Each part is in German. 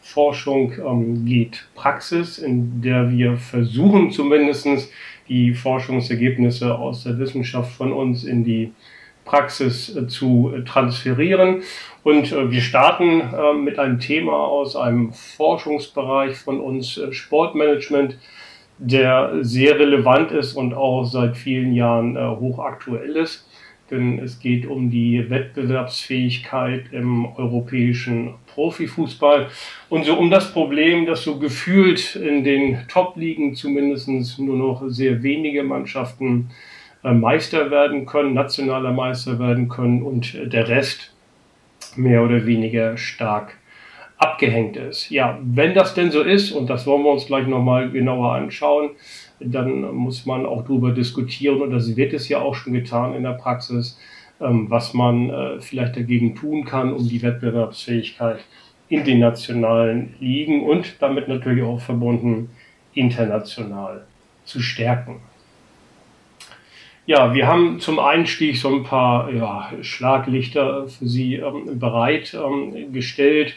Forschung ähm, geht Praxis, in der wir versuchen zumindest die Forschungsergebnisse aus der Wissenschaft von uns in die Praxis äh, zu transferieren. Und äh, wir starten äh, mit einem Thema aus einem Forschungsbereich von uns, äh, Sportmanagement, der sehr relevant ist und auch seit vielen Jahren äh, hochaktuell ist denn es geht um die Wettbewerbsfähigkeit im europäischen Profifußball und so um das Problem, dass so gefühlt in den Top-Ligen zumindest nur noch sehr wenige Mannschaften äh, Meister werden können, nationaler Meister werden können und der Rest mehr oder weniger stark abgehängt ist. Ja, wenn das denn so ist, und das wollen wir uns gleich nochmal genauer anschauen, dann muss man auch darüber diskutieren, und das wird es ja auch schon getan in der Praxis, ähm, was man äh, vielleicht dagegen tun kann, um die Wettbewerbsfähigkeit in den nationalen Ligen und damit natürlich auch verbunden international zu stärken. Ja, wir haben zum Einstieg so ein paar ja, Schlaglichter für Sie ähm, bereitgestellt. Ähm,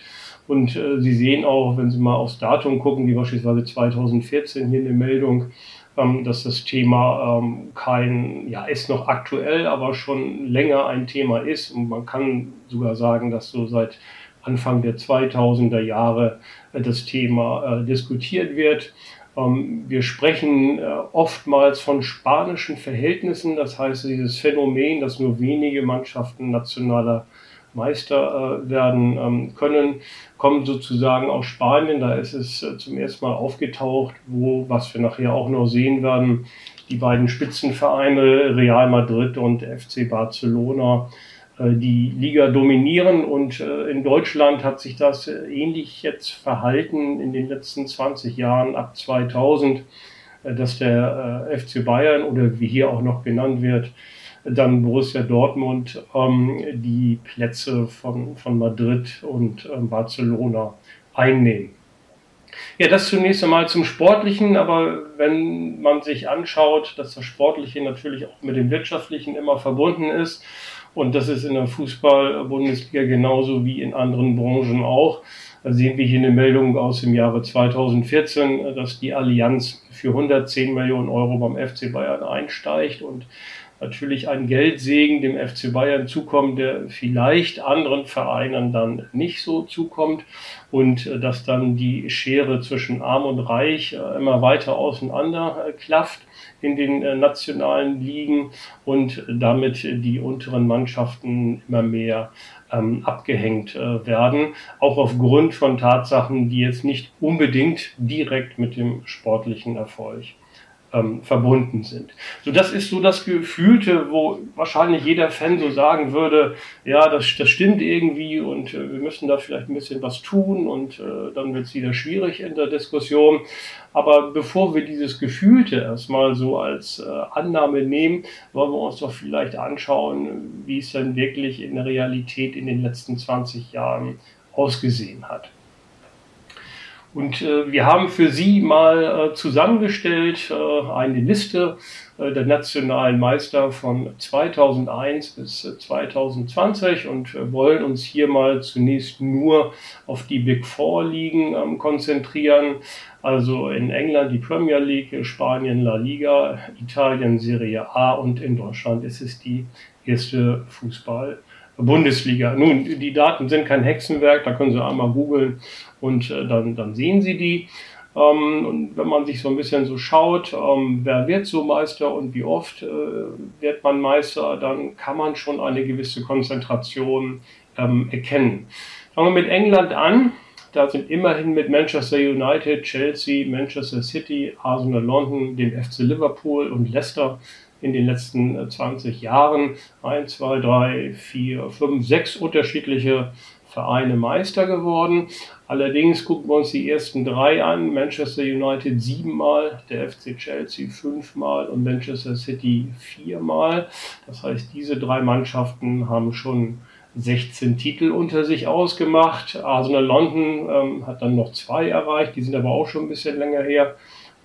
und äh, Sie sehen auch, wenn Sie mal aufs Datum gucken, wie beispielsweise 2014 hier eine Meldung, ähm, dass das Thema ähm, kein, ja, ist noch aktuell, aber schon länger ein Thema ist. Und man kann sogar sagen, dass so seit Anfang der 2000er Jahre äh, das Thema äh, diskutiert wird. Ähm, wir sprechen äh, oftmals von spanischen Verhältnissen, das heißt dieses Phänomen, dass nur wenige Mannschaften nationaler Meister äh, werden ähm, können, kommen sozusagen aus Spanien. Da ist es äh, zum ersten Mal aufgetaucht, wo, was wir nachher auch noch sehen werden, die beiden Spitzenvereine Real Madrid und FC Barcelona äh, die Liga dominieren und äh, in Deutschland hat sich das äh, ähnlich jetzt verhalten in den letzten 20 Jahren ab 2000, äh, dass der FC Bayern oder wie hier auch noch genannt wird, dann Borussia Dortmund ähm, die Plätze von, von Madrid und ähm, Barcelona einnehmen. Ja, das zunächst einmal zum Sportlichen, aber wenn man sich anschaut, dass das Sportliche natürlich auch mit dem Wirtschaftlichen immer verbunden ist, und das ist in der Fußball-Bundesliga genauso wie in anderen Branchen auch, da sehen wir hier eine Meldung aus dem Jahre 2014, dass die Allianz für 110 Millionen Euro beim FC Bayern einsteigt und natürlich ein Geldsegen dem FC Bayern zukommt, der vielleicht anderen Vereinen dann nicht so zukommt und äh, dass dann die Schere zwischen Arm und Reich äh, immer weiter auseinander äh, klafft in den nationalen Ligen und damit die unteren Mannschaften immer mehr ähm, abgehängt äh, werden, auch aufgrund von Tatsachen, die jetzt nicht unbedingt direkt mit dem sportlichen Erfolg ähm, verbunden sind. So, das ist so das Gefühlte, wo wahrscheinlich jeder Fan so sagen würde, ja, das, das stimmt irgendwie und äh, wir müssen da vielleicht ein bisschen was tun und äh, dann wird es wieder schwierig in der Diskussion. Aber bevor wir dieses Gefühlte erstmal so als äh, Annahme nehmen, wollen wir uns doch vielleicht anschauen, wie es denn wirklich in der Realität in den letzten 20 Jahren ausgesehen hat. Und äh, wir haben für Sie mal äh, zusammengestellt äh, eine Liste äh, der nationalen Meister von 2001 bis 2020 äh, und wollen uns hier mal zunächst nur auf die Big Four Ligen ähm, konzentrieren. Also in England die Premier League, Spanien La Liga, Italien Serie A und in Deutschland ist es die erste Fußball Bundesliga. Nun, die Daten sind kein Hexenwerk, da können Sie einmal googeln und äh, dann, dann sehen Sie die. Ähm, und wenn man sich so ein bisschen so schaut, ähm, wer wird so Meister und wie oft äh, wird man Meister, dann kann man schon eine gewisse Konzentration ähm, erkennen. Fangen wir mit England an. Da sind immerhin mit Manchester United, Chelsea, Manchester City, Arsenal London, dem FC Liverpool und Leicester in den letzten 20 äh, Jahren 1, 2, 3, 4, 5, 6 unterschiedliche Vereine Meister geworden. Allerdings gucken wir uns die ersten drei an. Manchester United siebenmal, der FC Chelsea fünfmal und Manchester City viermal. Das heißt, diese drei Mannschaften haben schon 16 Titel unter sich ausgemacht. Arsenal London ähm, hat dann noch zwei erreicht, die sind aber auch schon ein bisschen länger her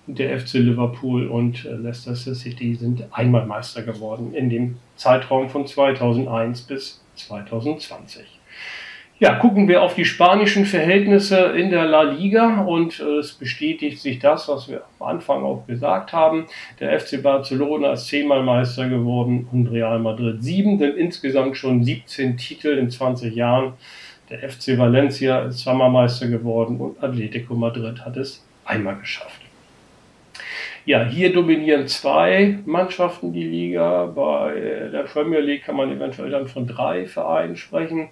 der FC Liverpool und äh, Leicester City sind einmal Meister geworden in dem Zeitraum von 2001 bis 2020. Ja, gucken wir auf die spanischen Verhältnisse in der La Liga und äh, es bestätigt sich das, was wir am Anfang auch gesagt haben. Der FC Barcelona ist zehnmal Meister geworden und Real Madrid sieben, denn insgesamt schon 17 Titel in 20 Jahren. Der FC Valencia ist zweimal Meister geworden und Atletico Madrid hat es einmal geschafft. Ja, hier dominieren zwei Mannschaften die Liga. Bei der Premier League kann man eventuell dann von drei Vereinen sprechen.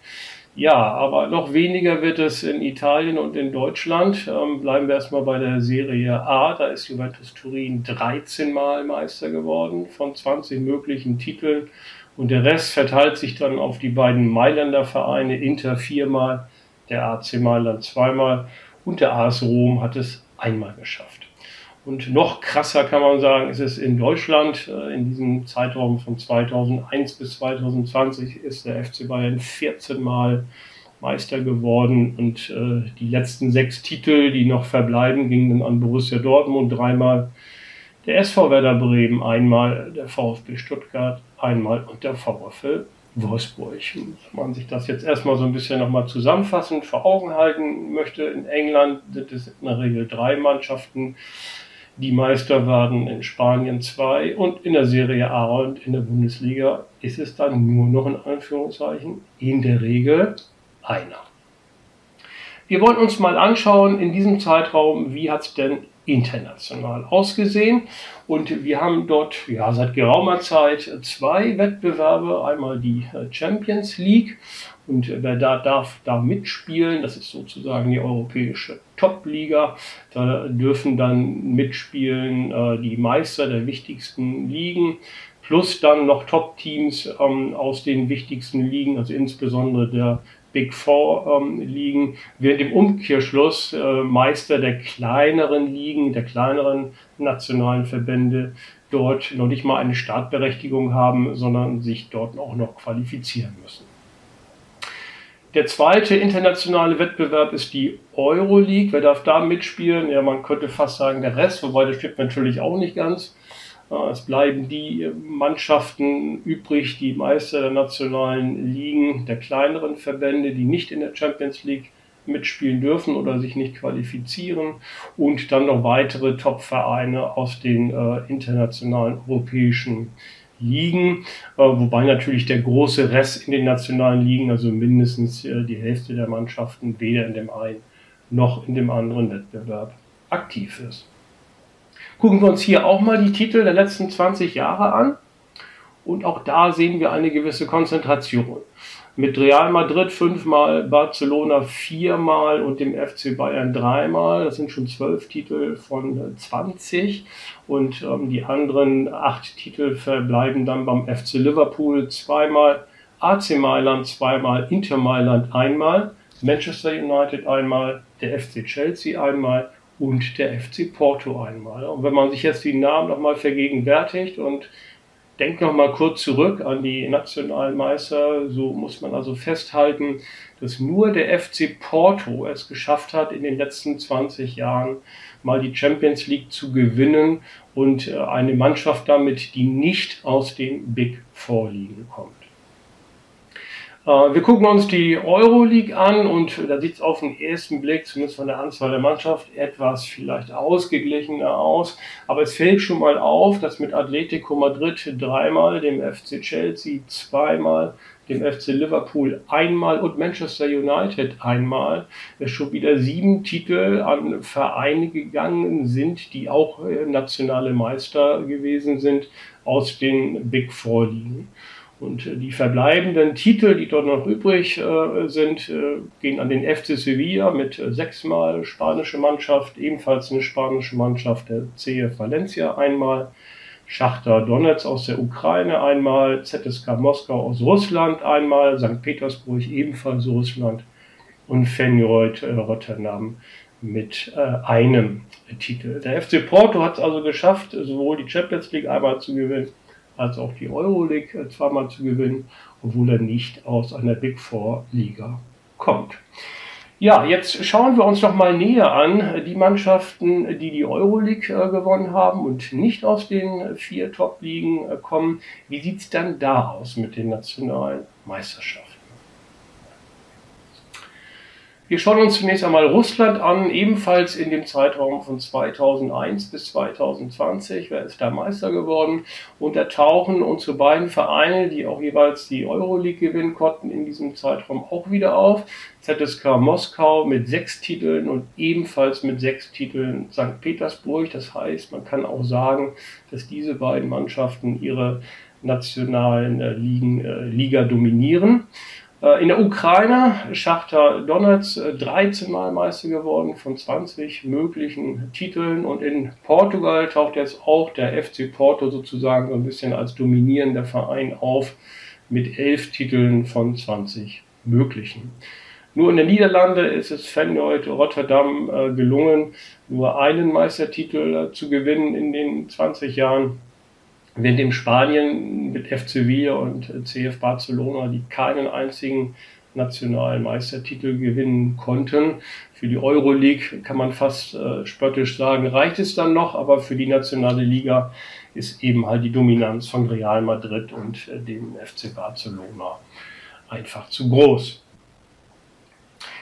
Ja, aber noch weniger wird es in Italien und in Deutschland. Ähm, bleiben wir erstmal bei der Serie A. Da ist Juventus Turin 13 Mal Meister geworden von 20 möglichen Titeln. Und der Rest verteilt sich dann auf die beiden Mailänder Vereine. Inter viermal, der AC Mailand zweimal und der AS Rom hat es einmal geschafft. Und noch krasser kann man sagen, ist es in Deutschland. Äh, in diesem Zeitraum von 2001 bis 2020 ist der FC Bayern 14 Mal Meister geworden und äh, die letzten sechs Titel, die noch verbleiben, gingen dann an Borussia Dortmund dreimal, der SV Werder Bremen einmal, der VfB Stuttgart einmal und der VfL Wolfsburg. Wenn man sich das jetzt erstmal so ein bisschen nochmal zusammenfassend vor Augen halten möchte, in England sind es in der Regel drei Mannschaften, die Meister werden in Spanien zwei und in der Serie A und in der Bundesliga ist es dann nur noch in Anführungszeichen in der Regel einer. Wir wollen uns mal anschauen in diesem Zeitraum, wie hat es denn international ausgesehen. Und wir haben dort ja, seit geraumer Zeit zwei Wettbewerbe. Einmal die Champions League und wer da darf da mitspielen, das ist sozusagen die europäische Top-Liga. Da dürfen dann mitspielen äh, die Meister der wichtigsten Ligen, plus dann noch Top-Teams ähm, aus den wichtigsten Ligen, also insbesondere der Big Four ähm, Ligen, während im Umkehrschluss äh, Meister der kleineren Ligen, der kleineren nationalen Verbände dort noch nicht mal eine Startberechtigung haben, sondern sich dort auch noch qualifizieren müssen. Der zweite internationale Wettbewerb ist die Euroleague. Wer darf da mitspielen? Ja, man könnte fast sagen der Rest, wobei das stimmt natürlich auch nicht ganz. Es bleiben die Mannschaften übrig, die Meister der nationalen Ligen, der kleineren Verbände, die nicht in der Champions League mitspielen dürfen oder sich nicht qualifizieren und dann noch weitere Top-Vereine aus den äh, internationalen europäischen Ligen, äh, wobei natürlich der große Rest in den nationalen Ligen, also mindestens äh, die Hälfte der Mannschaften, weder in dem einen noch in dem anderen Wettbewerb aktiv ist. Gucken wir uns hier auch mal die Titel der letzten 20 Jahre an und auch da sehen wir eine gewisse Konzentration mit Real Madrid fünfmal, Barcelona viermal und dem FC Bayern dreimal. Das sind schon zwölf Titel von 20 und ähm, die anderen acht Titel verbleiben dann beim FC Liverpool zweimal, AC Mailand zweimal, Inter Mailand einmal, Manchester United einmal, der FC Chelsea einmal und der FC Porto einmal. Und wenn man sich jetzt die Namen nochmal vergegenwärtigt und denkt noch mal kurz zurück an die nationalen Meister. So muss man also festhalten, dass nur der FC Porto es geschafft hat, in den letzten 20 Jahren mal die Champions League zu gewinnen und äh, eine Mannschaft damit, die nicht aus den Big Four Ligen kommt. Äh, wir gucken uns die Euroleague an und da sieht es auf den ersten Blick, zumindest von der Anzahl der Mannschaft, etwas vielleicht ausgeglichener aus. Aber es fällt schon mal auf, dass mit Atletico Madrid dreimal, dem FC Chelsea zweimal, dem FC Liverpool einmal und Manchester United einmal schon wieder sieben Titel an Vereine gegangen sind, die auch äh, nationale Meister gewesen sind aus den Big Four Ligen. Und äh, die verbleibenden Titel, die dort noch übrig äh, sind, äh, gehen an den FC Sevilla mit sechsmal spanische Mannschaft, ebenfalls eine spanische Mannschaft, der CF Valencia einmal, Schachter Donetsk aus der Ukraine einmal, ZSK Moskau aus Russland einmal, St. Petersburg ebenfalls Russland und Fenjoid äh, Rotterdam mit einem Titel. Der FC Porto hat es also geschafft, sowohl die Champions League einmal zu gewinnen, als auch die Euroleague äh, zweimal zu gewinnen, obwohl er nicht aus einer Big Four Liga kommt. Ja, jetzt schauen wir uns noch mal näher an die Mannschaften, die die Euroleague äh, gewonnen haben und nicht aus den vier Top-Ligen äh, kommen. Wie sieht es dann da aus mit den nationalen Meisterschaften? Wir schauen uns zunächst einmal Russland an, ebenfalls in dem Zeitraum von 2001 bis 2020. Wer ist da Meister geworden? Und da tauchen unsere beiden Vereine, die auch jeweils die Euroleague gewinnen konnten, in diesem Zeitraum auch wieder auf. ZSK Moskau mit sechs Titeln und ebenfalls mit sechs Titeln St. Petersburg. Das heißt, man kann auch sagen, dass diese beiden Mannschaften ihre nationalen äh, Ligen, äh, Liga dominieren. Äh, in der Ukraine, Schachter Donetsk, 13 äh, Mal Meister geworden von 20 möglichen Titeln. Und in Portugal taucht jetzt auch der FC Porto sozusagen so ein bisschen als dominierender Verein auf mit 11 Titeln von 20 möglichen. Nur in den Niederlanden ist es Feyenoord Rotterdam äh, gelungen, nur einen Meistertitel zu gewinnen in den 20 Jahren während in Spanien mit FC Sevilla und CF Barcelona, die keinen einzigen nationalen Meistertitel gewinnen konnten. Für die Euroleague kann man fast äh, spöttisch sagen, reicht es dann noch, aber für die nationale Liga ist eben halt die Dominanz von Real Madrid und äh, dem FC Barcelona einfach zu groß.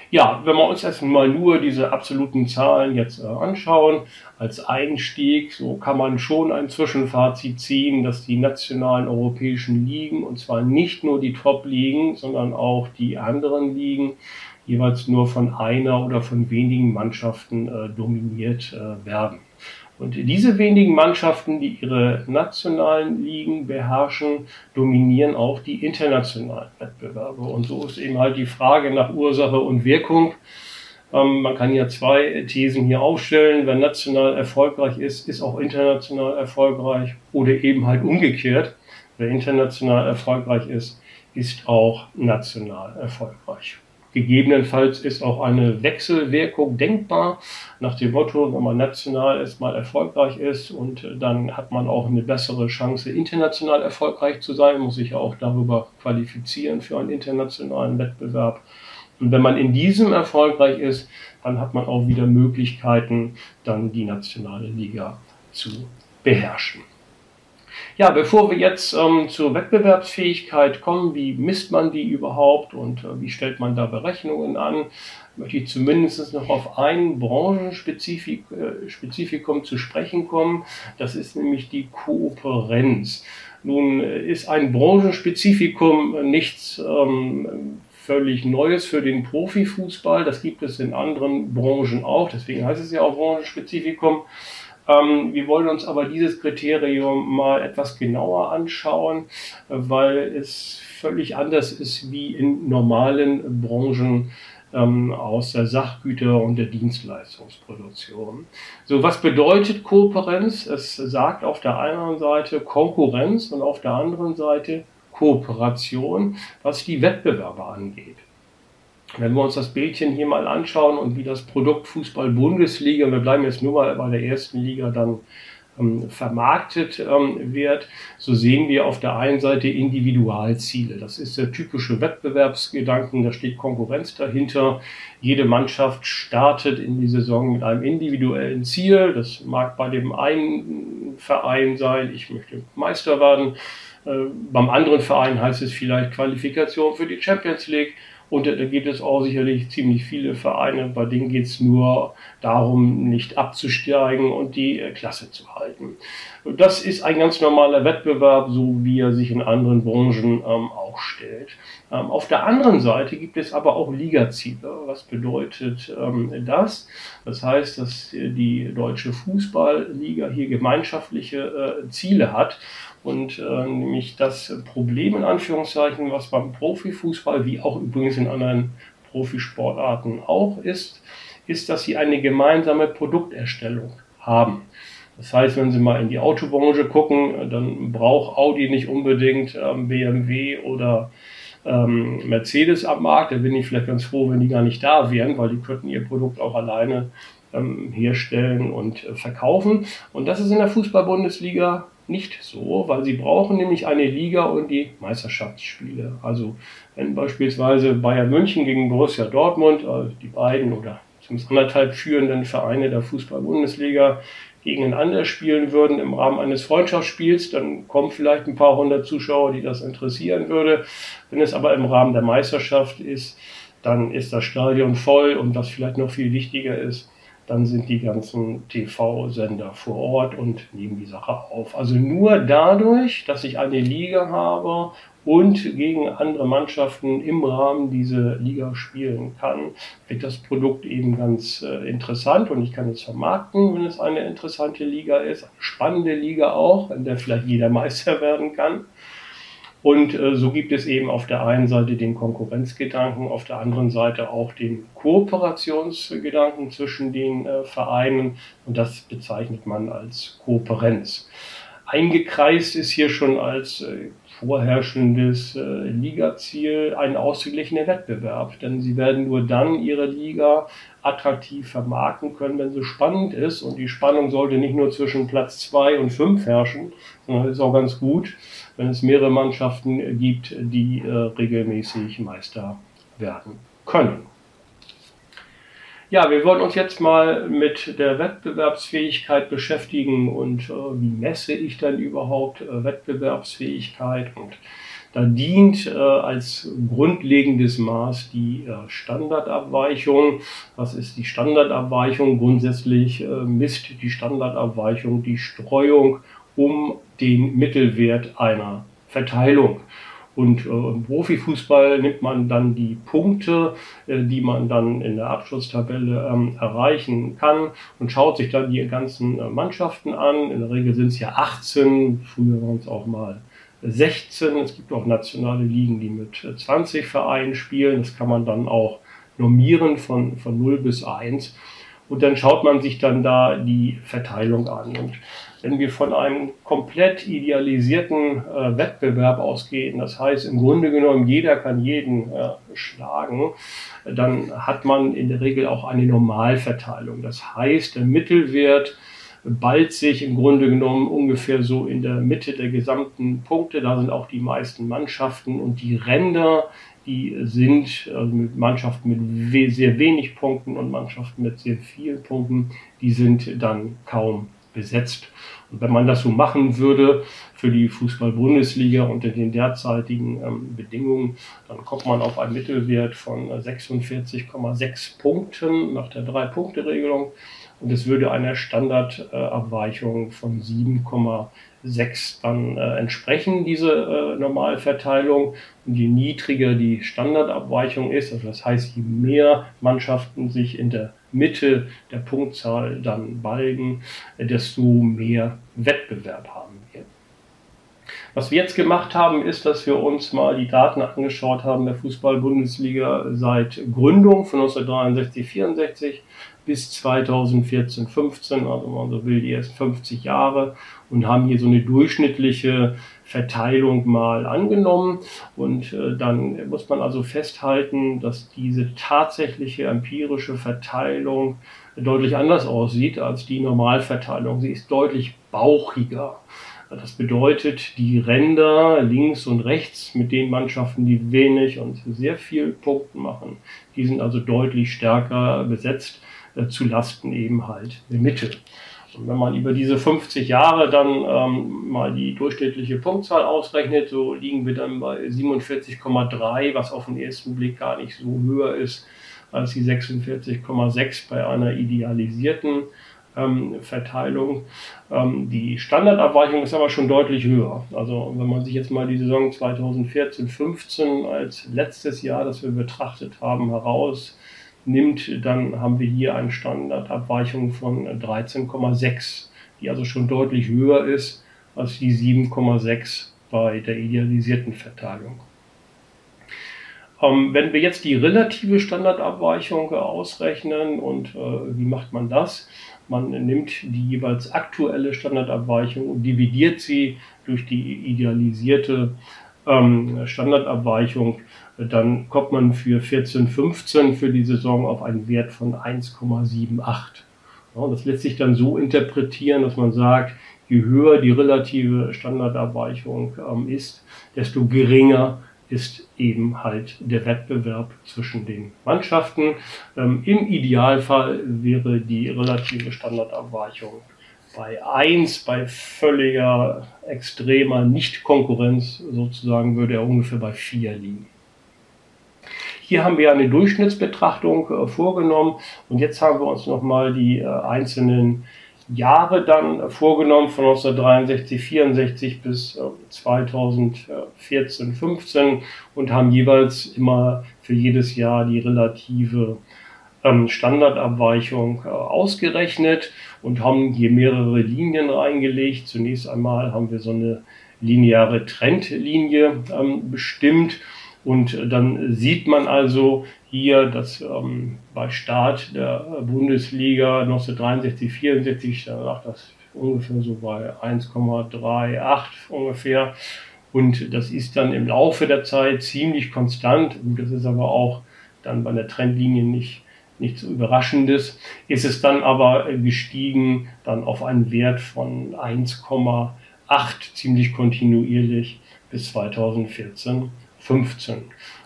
Ja, wenn wir uns erstmal nur diese absoluten Zahlen jetzt äh, anschauen, als Einstieg, so kann man schon ein Zwischenfazit ziehen, dass die nationalen europäischen Ligen, und zwar nicht nur die Top-Ligen, sondern auch die anderen Ligen, jeweils nur von einer oder von wenigen Mannschaften äh, dominiert äh, werden. Und diese wenigen Mannschaften, die ihre nationalen Ligen beherrschen, dominieren auch die internationalen Wettbewerbe. Und so ist eben halt die Frage nach Ursache und Wirkung. Ähm, man kann ja zwei Thesen hier aufstellen. Wer national erfolgreich ist, ist auch international erfolgreich oder eben halt umgekehrt. Wer international erfolgreich ist, ist auch national erfolgreich. Gegebenenfalls ist auch eine Wechselwirkung denkbar, nach dem Motto, wenn man national erstmal erfolgreich ist und dann hat man auch eine bessere Chance, international erfolgreich zu sein, muss sich auch darüber qualifizieren für einen internationalen Wettbewerb. Und wenn man in diesem erfolgreich ist, dann hat man auch wieder Möglichkeiten, dann die nationale Liga zu beherrschen. Ja, bevor wir jetzt ähm, zur Wettbewerbsfähigkeit kommen, wie misst man die überhaupt und äh, wie stellt man da Berechnungen an, möchte ich zumindest noch auf ein Branchenspezifikum äh, zu sprechen kommen. Das ist nämlich die Kooperenz. Nun äh, ist ein Branchenspezifikum nichts ähm, völlig Neues für den Profifußball. Das gibt es in anderen Branchen auch. Deswegen heißt es ja auch Branchenspezifikum. Ähm, wir wollen uns aber dieses Kriterium mal etwas genauer anschauen, weil es völlig anders ist wie in normalen Branchen ähm, aus der Sachgüter- und der Dienstleistungsproduktion. So, was bedeutet Kooperenz? Es sagt auf der einen Seite Konkurrenz und auf der anderen Seite Kooperation, was die Wettbewerber angeht. Wenn wir uns das Bildchen hier mal anschauen und wie das Produkt Fußball-Bundesliga, wir bleiben jetzt nur mal bei der ersten Liga, dann ähm, vermarktet ähm, wird, so sehen wir auf der einen Seite Individualziele. Das ist der typische Wettbewerbsgedanken, da steht Konkurrenz dahinter. Jede Mannschaft startet in die Saison mit einem individuellen Ziel. Das mag bei dem einen Verein sein, ich möchte Meister werden. Äh, beim anderen Verein heißt es vielleicht Qualifikation für die Champions League. Und da gibt es auch sicherlich ziemlich viele Vereine, bei denen geht es nur darum, nicht abzusteigen und die äh, Klasse zu halten. Das ist ein ganz normaler Wettbewerb, so wie er sich in anderen Branchen ähm, auch stellt. Ähm, auf der anderen Seite gibt es aber auch Ligaziele. Was bedeutet ähm, das? Das heißt, dass die deutsche Fußballliga hier gemeinschaftliche äh, Ziele hat und äh, nämlich das Problem in Anführungszeichen, was beim Profifußball wie auch übrigens in anderen Profisportarten auch ist, ist, dass sie eine gemeinsame Produkterstellung haben. Das heißt, wenn Sie mal in die Autobranche gucken, dann braucht Audi nicht unbedingt ähm, BMW oder ähm, Mercedes am Markt. Da bin ich vielleicht ganz froh, wenn die gar nicht da wären, weil die könnten ihr Produkt auch alleine ähm, herstellen und äh, verkaufen. Und das ist in der Fußball-Bundesliga nicht so, weil sie brauchen nämlich eine Liga und die Meisterschaftsspiele. Also wenn beispielsweise Bayern München gegen Borussia Dortmund, also die beiden oder zumindest anderthalb führenden Vereine der Fußball-Bundesliga gegeneinander spielen würden im Rahmen eines Freundschaftsspiels, dann kommen vielleicht ein paar hundert Zuschauer, die das interessieren würde. Wenn es aber im Rahmen der Meisterschaft ist, dann ist das Stadion voll und was vielleicht noch viel wichtiger ist, dann sind die ganzen TV-Sender vor Ort und nehmen die Sache auf. Also nur dadurch, dass ich eine Liga habe und gegen andere Mannschaften im Rahmen dieser Liga spielen kann, wird das Produkt eben ganz äh, interessant und ich kann es vermarkten, wenn es eine interessante Liga ist, eine spannende Liga auch, in der vielleicht jeder Meister werden kann. Und äh, so gibt es eben auf der einen Seite den Konkurrenzgedanken, auf der anderen Seite auch den Kooperationsgedanken zwischen den äh, Vereinen. Und das bezeichnet man als Kooperenz. Eingekreist ist hier schon als äh, vorherrschendes äh, Ligaziel ein ausgeglichener Wettbewerb, denn sie werden nur dann ihre Liga attraktiv vermarkten können, wenn sie spannend ist. Und die Spannung sollte nicht nur zwischen Platz 2 und 5 herrschen, sondern ist auch ganz gut, wenn es mehrere Mannschaften gibt, die äh, regelmäßig Meister werden können. Ja, wir wollen uns jetzt mal mit der Wettbewerbsfähigkeit beschäftigen und äh, wie messe ich dann überhaupt äh, Wettbewerbsfähigkeit und da dient äh, als grundlegendes Maß die äh, Standardabweichung. Was ist die Standardabweichung? Grundsätzlich äh, misst die Standardabweichung die Streuung um den Mittelwert einer Verteilung. Und äh, im Profifußball nimmt man dann die Punkte, äh, die man dann in der Abschlusstabelle ähm, erreichen kann und schaut sich dann die ganzen äh, Mannschaften an. In der Regel sind es ja 18, früher waren es auch mal 16. Es gibt auch nationale Ligen, die mit 20 Vereinen spielen. Das kann man dann auch normieren von, von 0 bis 1. Und dann schaut man sich dann da die Verteilung an. Und wenn wir von einem komplett idealisierten äh, Wettbewerb ausgehen, das heißt im Grunde genommen jeder kann jeden äh, schlagen, dann hat man in der Regel auch eine Normalverteilung. Das heißt, der Mittelwert ballt sich im Grunde genommen ungefähr so in der Mitte der gesamten Punkte. Da sind auch die meisten Mannschaften und die Ränder, die sind also mit Mannschaften mit sehr wenig Punkten und Mannschaften mit sehr vielen Punkten, die sind dann kaum besetzt. Und wenn man das so machen würde für die Fußball-Bundesliga unter den derzeitigen ähm, Bedingungen, dann kommt man auf einen Mittelwert von 46,6 Punkten nach der Drei-Punkte-Regelung. Und es würde einer Standardabweichung von 7,6 dann äh, entsprechen, diese äh, Normalverteilung. Und je niedriger die Standardabweichung ist, also das heißt, je mehr Mannschaften sich in der Mitte der Punktzahl dann balgen, desto mehr Wettbewerb haben wir. Was wir jetzt gemacht haben, ist, dass wir uns mal die Daten angeschaut haben der Fußball-Bundesliga seit Gründung von 1963, 64 bis 2014, 15, also man so will, die ersten 50 Jahre und haben hier so eine durchschnittliche Verteilung mal angenommen. Und äh, dann muss man also festhalten, dass diese tatsächliche empirische Verteilung deutlich anders aussieht als die Normalverteilung. Sie ist deutlich bauchiger. Das bedeutet, die Ränder links und rechts mit den Mannschaften, die wenig und sehr viel Punkten machen, die sind also deutlich stärker besetzt äh, zu Lasten eben halt der Mitte. Und wenn man über diese 50 Jahre dann ähm, mal die durchschnittliche Punktzahl ausrechnet, so liegen wir dann bei 47,3, was auf den ersten Blick gar nicht so höher ist als die 46,6 bei einer idealisierten ähm, Verteilung. Ähm, die Standardabweichung ist aber schon deutlich höher. Also wenn man sich jetzt mal die Saison 2014-15 als letztes Jahr, das wir betrachtet haben, heraus nimmt, dann haben wir hier eine Standardabweichung von 13,6, die also schon deutlich höher ist als die 7,6 bei der idealisierten Verteilung. Ähm, wenn wir jetzt die relative Standardabweichung ausrechnen und äh, wie macht man das? Man nimmt die jeweils aktuelle Standardabweichung und dividiert sie durch die idealisierte ähm, Standardabweichung dann kommt man für 14, 15 für die Saison auf einen Wert von 1,78. Ja, das lässt sich dann so interpretieren, dass man sagt, je höher die relative Standardabweichung ähm, ist, desto geringer ist eben halt der Wettbewerb zwischen den Mannschaften. Ähm, Im Idealfall wäre die relative Standardabweichung bei 1, bei völliger, extremer Nicht-Konkurrenz sozusagen, würde er ungefähr bei 4 liegen. Hier haben wir eine Durchschnittsbetrachtung äh, vorgenommen und jetzt haben wir uns nochmal die äh, einzelnen Jahre dann vorgenommen, von 1963, 64 bis 2014, 15 und haben jeweils immer für jedes Jahr die relative ähm, Standardabweichung äh, ausgerechnet und haben hier mehrere Linien reingelegt. Zunächst einmal haben wir so eine lineare Trendlinie ähm, bestimmt und dann sieht man also hier, dass ähm, bei Start der Bundesliga 1963, 64 lag das ungefähr so bei 1,38 ungefähr. Und das ist dann im Laufe der Zeit ziemlich konstant. Und das ist aber auch dann bei der Trendlinie nicht, nichts Überraschendes. Ist es dann aber gestiegen dann auf einen Wert von 1,8 ziemlich kontinuierlich bis 2014, 15.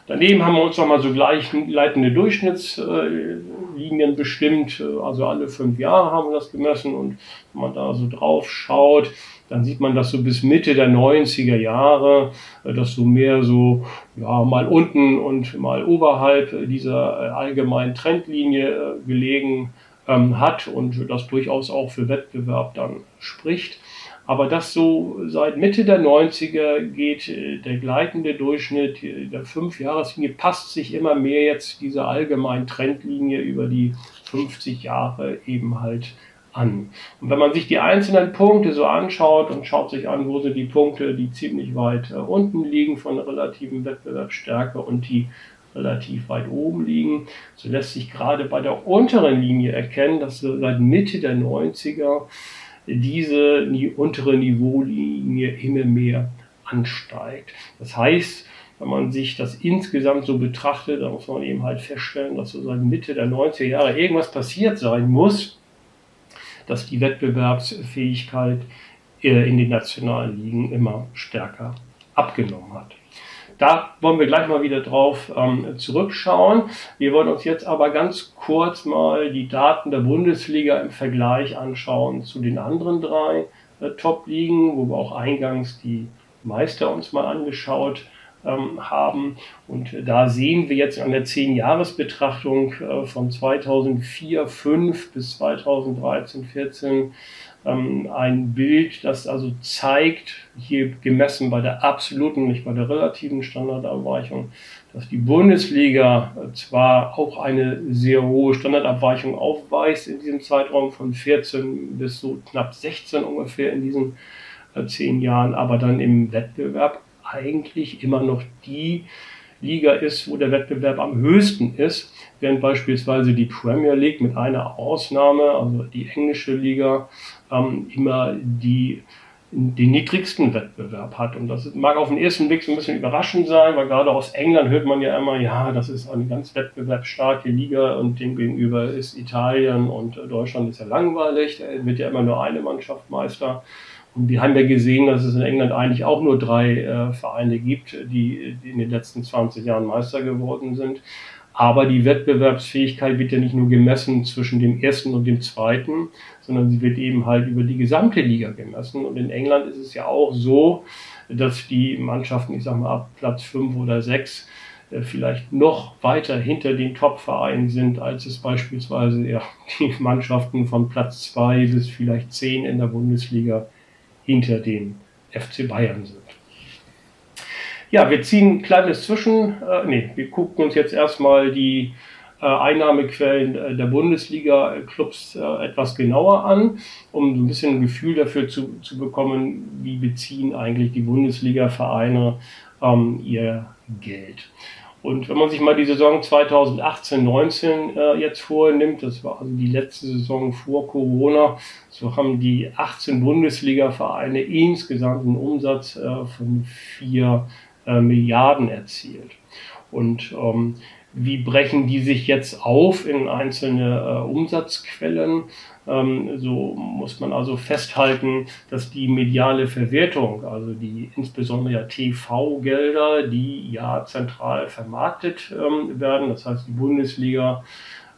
Daneben haben wir uns nochmal so gleichleitende Durchschnittslinien bestimmt. Also alle fünf Jahre haben wir das gemessen und wenn man da so drauf schaut, dann sieht man das so bis Mitte der 90er Jahre, dass so mehr so ja, mal unten und mal oberhalb dieser allgemeinen Trendlinie gelegen ähm, hat und das durchaus auch für Wettbewerb dann spricht. Aber das so seit Mitte der 90er geht äh, der gleitende Durchschnitt der Fünfjahreslinie passt sich immer mehr jetzt dieser allgemeinen Trendlinie über die 50 Jahre eben halt an. Und wenn man sich die einzelnen Punkte so anschaut und schaut sich an, wo sind die Punkte, die ziemlich weit äh, unten liegen von relativen Wettbewerbsstärke und die relativ weit oben liegen, so lässt sich gerade bei der unteren Linie erkennen, dass seit Mitte der 90er diese untere Niveaulinie immer mehr ansteigt. Das heißt, wenn man sich das insgesamt so betrachtet, dann muss man eben halt feststellen, dass so seit Mitte der 90er Jahre irgendwas passiert sein muss, dass die Wettbewerbsfähigkeit äh, in den nationalen Ligen immer stärker abgenommen hat. Da wollen wir gleich mal wieder drauf ähm, zurückschauen. Wir wollen uns jetzt aber ganz kurz mal die Daten der Bundesliga im Vergleich anschauen zu den anderen drei äh, Top-Ligen, wo wir auch eingangs die Meister uns mal angeschaut ähm, haben. Und da sehen wir jetzt an der 10-Jahres-Betrachtung äh, von 2004, 5 bis 2013, 14 ähm, ein Bild, das also zeigt, hier gemessen bei der absoluten, nicht bei der relativen Standardabweichung, dass die Bundesliga zwar auch eine sehr hohe Standardabweichung aufweist in diesem Zeitraum von 14 bis so knapp 16 ungefähr in diesen äh, zehn Jahren, aber dann im Wettbewerb eigentlich immer noch die Liga ist, wo der Wettbewerb am höchsten ist, während beispielsweise die Premier League mit einer Ausnahme, also die englische Liga, ähm, immer die den niedrigsten Wettbewerb hat. Und das mag auf den ersten Blick so ein bisschen überraschend sein, weil gerade aus England hört man ja immer, ja, das ist eine ganz wettbewerbsstarke Liga und demgegenüber ist Italien und Deutschland ist ja langweilig, da wird ja immer nur eine Mannschaft Meister. Und wir haben ja gesehen, dass es in England eigentlich auch nur drei äh, Vereine gibt, die, die in den letzten 20 Jahren Meister geworden sind. Aber die Wettbewerbsfähigkeit wird ja nicht nur gemessen zwischen dem ersten und dem zweiten, sondern sie wird eben halt über die gesamte Liga gemessen. Und in England ist es ja auch so, dass die Mannschaften, ich sag mal, ab Platz fünf oder sechs äh, vielleicht noch weiter hinter den Top-Vereinen sind, als es beispielsweise ja, die Mannschaften von Platz zwei bis vielleicht zehn in der Bundesliga hinter dem FC Bayern sind. Ja, wir ziehen ein kleines Zwischen, äh, nee, wir gucken uns jetzt erstmal die äh, Einnahmequellen äh, der Bundesliga-Clubs äh, etwas genauer an, um ein bisschen ein Gefühl dafür zu, zu bekommen, wie beziehen eigentlich die Bundesliga-Vereine ähm, ihr Geld. Und wenn man sich mal die Saison 2018-19 äh, jetzt vornimmt, das war also die letzte Saison vor Corona, so haben die 18 Bundesliga-Vereine insgesamt einen Umsatz äh, von 4 äh, Milliarden erzielt. Und ähm, wie brechen die sich jetzt auf in einzelne äh, Umsatzquellen? Ähm, so muss man also festhalten, dass die mediale Verwertung, also die insbesondere ja TV-Gelder, die ja zentral vermarktet ähm, werden, das heißt die Bundesliga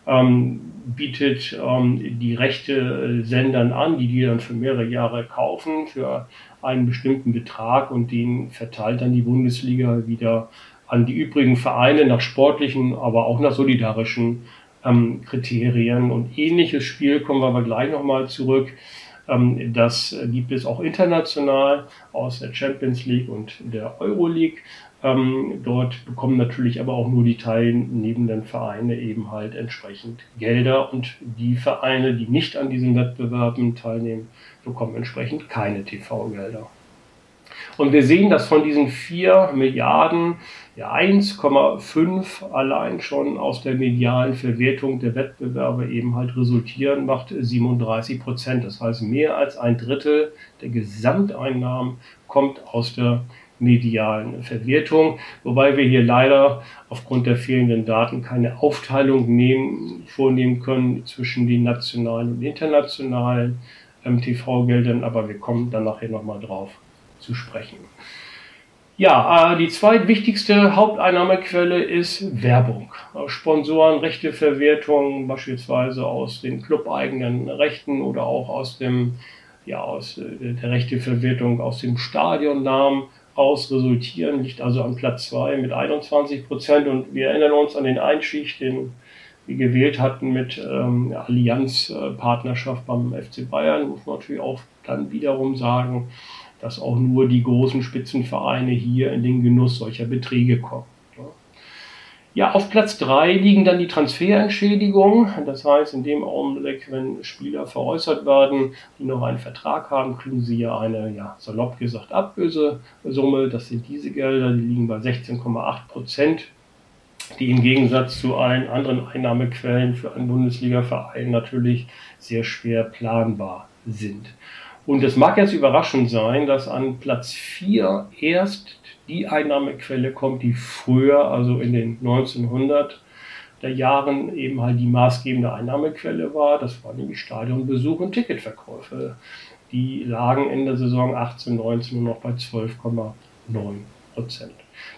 ähm, bietet die Rechte äh, Sendern an, die die dann für mehrere Jahre kaufen für einen bestimmten Betrag und den verteilt dann die Bundesliga wieder an die übrigen Vereine nach sportlichen, aber auch nach solidarischen ähm, Kriterien. Und ähnliches Spiel kommen wir aber gleich nochmal zurück. Ähm, das gibt es auch international aus der Champions League und der Euroleague. Ähm, dort bekommen natürlich aber auch nur die teilnehmenden Vereine eben halt entsprechend Gelder und die Vereine, die nicht an diesen Wettbewerben teilnehmen, bekommen entsprechend keine TV-Gelder. Und wir sehen, dass von diesen 4 Milliarden ja 1,5 allein schon aus der medialen Verwertung der Wettbewerbe eben halt resultieren, macht 37 Prozent. Das heißt, mehr als ein Drittel der Gesamteinnahmen kommt aus der medialen Verwertung, wobei wir hier leider aufgrund der fehlenden Daten keine Aufteilung nehmen, vornehmen können zwischen den nationalen und internationalen ähm, TV-Geldern, aber wir kommen dann nachher nochmal drauf zu sprechen. Ja, äh, die zweitwichtigste Haupteinnahmequelle ist Werbung. Sponsoren, Rechteverwertung, beispielsweise aus den clubeigenen Rechten oder auch aus dem ja, aus äh, der Rechteverwertung aus dem Stadionnamen aus resultieren, liegt also an Platz 2 mit 21 Prozent. Und wir erinnern uns an den Einstieg, den wir gewählt hatten mit ähm, Allianzpartnerschaft beim FC Bayern, muss man natürlich auch dann wiederum sagen, dass auch nur die großen Spitzenvereine hier in den Genuss solcher Beträge kommen. Ja, auf Platz 3 liegen dann die Transferentschädigungen. Das heißt, in dem Augenblick, wenn Spieler veräußert werden, die noch einen Vertrag haben, kriegen sie ja eine, ja, salopp gesagt, Ablösesumme. Das sind diese Gelder, die liegen bei 16,8 Prozent, die im Gegensatz zu allen anderen Einnahmequellen für einen Bundesliga-Verein natürlich sehr schwer planbar sind. Und es mag jetzt überraschend sein, dass an Platz 4 erst die Einnahmequelle kommt, die früher, also in den 1900 der Jahren eben halt die maßgebende Einnahmequelle war. Das war nämlich Stadionbesuch und Ticketverkäufe. Die lagen in der Saison 18, 19 nur noch bei 12,9 Prozent.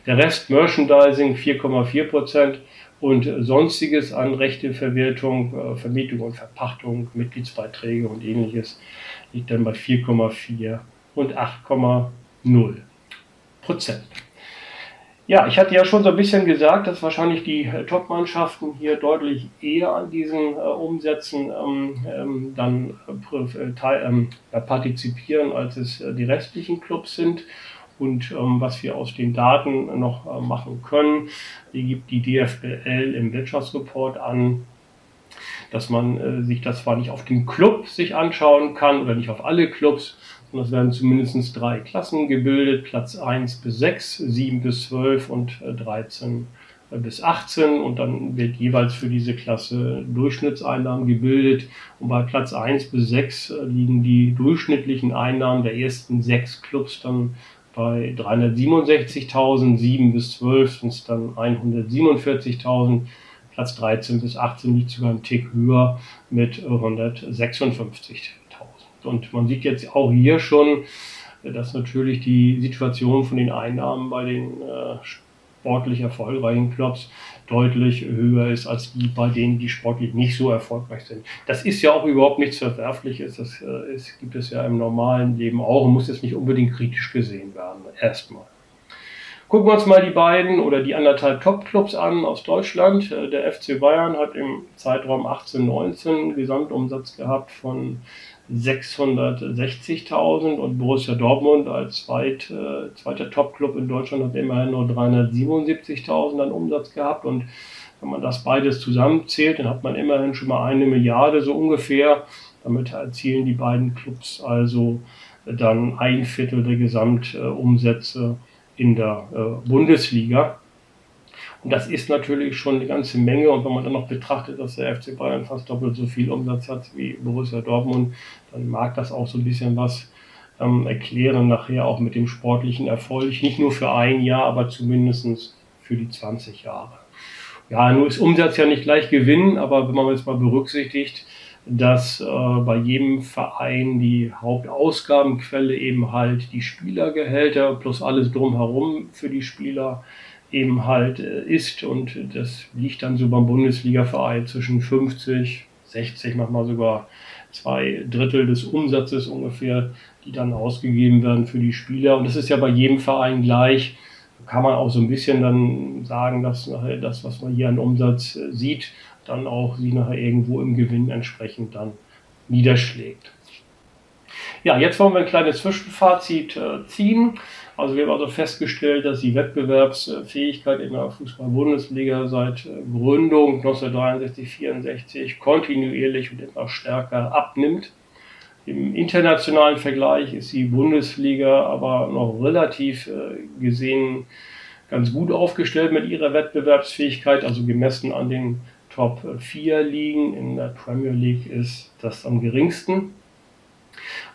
Der Rest Merchandising 4,4 Prozent und sonstiges an Rechteverwertung, äh, Vermietung und Verpachtung, Mitgliedsbeiträge und ähnliches liegt dann bei 4,4 und 8,0 Prozent. Ja, ich hatte ja schon so ein bisschen gesagt, dass wahrscheinlich die äh, Top-Mannschaften hier deutlich eher an diesen äh, Umsätzen ähm, ähm, dann äh, ähm, partizipieren, als es äh, die restlichen Clubs sind. Und ähm, was wir aus den Daten noch äh, machen können, die gibt die DFBL im Wirtschaftsreport an, dass man äh, sich das zwar nicht auf den Club sich anschauen kann oder nicht auf alle Clubs, sondern es werden zumindest drei Klassen gebildet, Platz 1 bis 6, 7 bis 12 und äh, 13 äh, bis 18 und dann wird jeweils für diese Klasse Durchschnittseinnahmen gebildet. Und bei Platz 1 bis 6 äh, liegen die durchschnittlichen Einnahmen der ersten sechs Clubs dann bei 367.000, 7 bis 12 sind es dann 147.000 Platz 13 bis 18 liegt sogar einen Tick höher mit 156.000. Und man sieht jetzt auch hier schon, dass natürlich die Situation von den Einnahmen bei den äh, sportlich erfolgreichen Clubs deutlich höher ist als die bei denen, die sportlich nicht so erfolgreich sind. Das ist ja auch überhaupt nichts Verwerfliches. Das äh, ist, gibt es ja im normalen Leben auch und muss jetzt nicht unbedingt kritisch gesehen werden. Erstmal. Gucken wir uns mal die beiden oder die anderthalb Top-Clubs an aus Deutschland. Äh, der FC Bayern hat im Zeitraum 18-19 einen Gesamtumsatz gehabt von 660.000 und Borussia Dortmund als zweit, äh, zweiter Top-Club in Deutschland hat immerhin nur 377.000 an Umsatz gehabt und wenn man das beides zusammenzählt, dann hat man immerhin schon mal eine Milliarde so ungefähr. Damit erzielen die beiden Clubs also dann ein Viertel der Gesamtumsätze in der äh, Bundesliga. Und das ist natürlich schon eine ganze Menge. Und wenn man dann noch betrachtet, dass der FC Bayern fast doppelt so viel Umsatz hat wie Borussia Dortmund, dann mag das auch so ein bisschen was ähm, erklären, nachher auch mit dem sportlichen Erfolg. Nicht nur für ein Jahr, aber zumindest für die 20 Jahre. Ja, nur ist Umsatz ja nicht gleich Gewinn, aber wenn man jetzt mal berücksichtigt, dass äh, bei jedem Verein die Hauptausgabenquelle eben halt die Spielergehälter plus alles drumherum für die Spieler eben halt äh, ist. Und das liegt dann so beim Bundesliga-Verein zwischen 50, 60, manchmal sogar zwei Drittel des Umsatzes ungefähr, die dann ausgegeben werden für die Spieler. Und das ist ja bei jedem Verein gleich. kann man auch so ein bisschen dann sagen, dass nachher das, was man hier an Umsatz äh, sieht, dann auch sie nachher irgendwo im Gewinn entsprechend dann niederschlägt. Ja, jetzt wollen wir ein kleines Zwischenfazit äh, ziehen. Also wir haben also festgestellt, dass die Wettbewerbsfähigkeit in der Fußball-Bundesliga seit äh, Gründung 1963, 64 kontinuierlich und immer stärker abnimmt. Im internationalen Vergleich ist die Bundesliga aber noch relativ äh, gesehen ganz gut aufgestellt mit ihrer Wettbewerbsfähigkeit, also gemessen an den Top 4 Ligen. In der Premier League ist das am geringsten.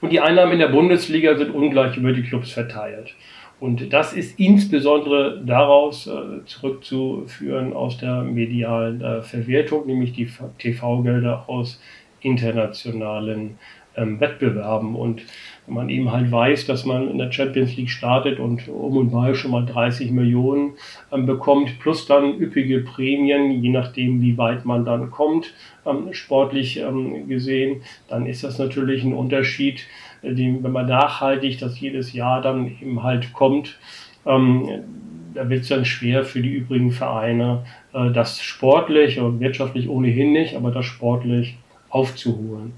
Und die Einnahmen in der Bundesliga sind ungleich über die Clubs verteilt. Und das ist insbesondere daraus äh, zurückzuführen aus der medialen äh, Verwertung, nämlich die TV-Gelder aus internationalen ähm, Wettbewerben. Und man eben halt weiß, dass man in der Champions League startet und um und bei schon mal 30 Millionen ähm, bekommt, plus dann üppige Prämien, je nachdem, wie weit man dann kommt, ähm, sportlich ähm, gesehen, dann ist das natürlich ein Unterschied, äh, den, wenn man nachhaltig das jedes Jahr dann eben halt kommt. Ähm, da wird es dann schwer für die übrigen Vereine, äh, das sportlich und wirtschaftlich ohnehin nicht, aber das sportlich aufzuholen.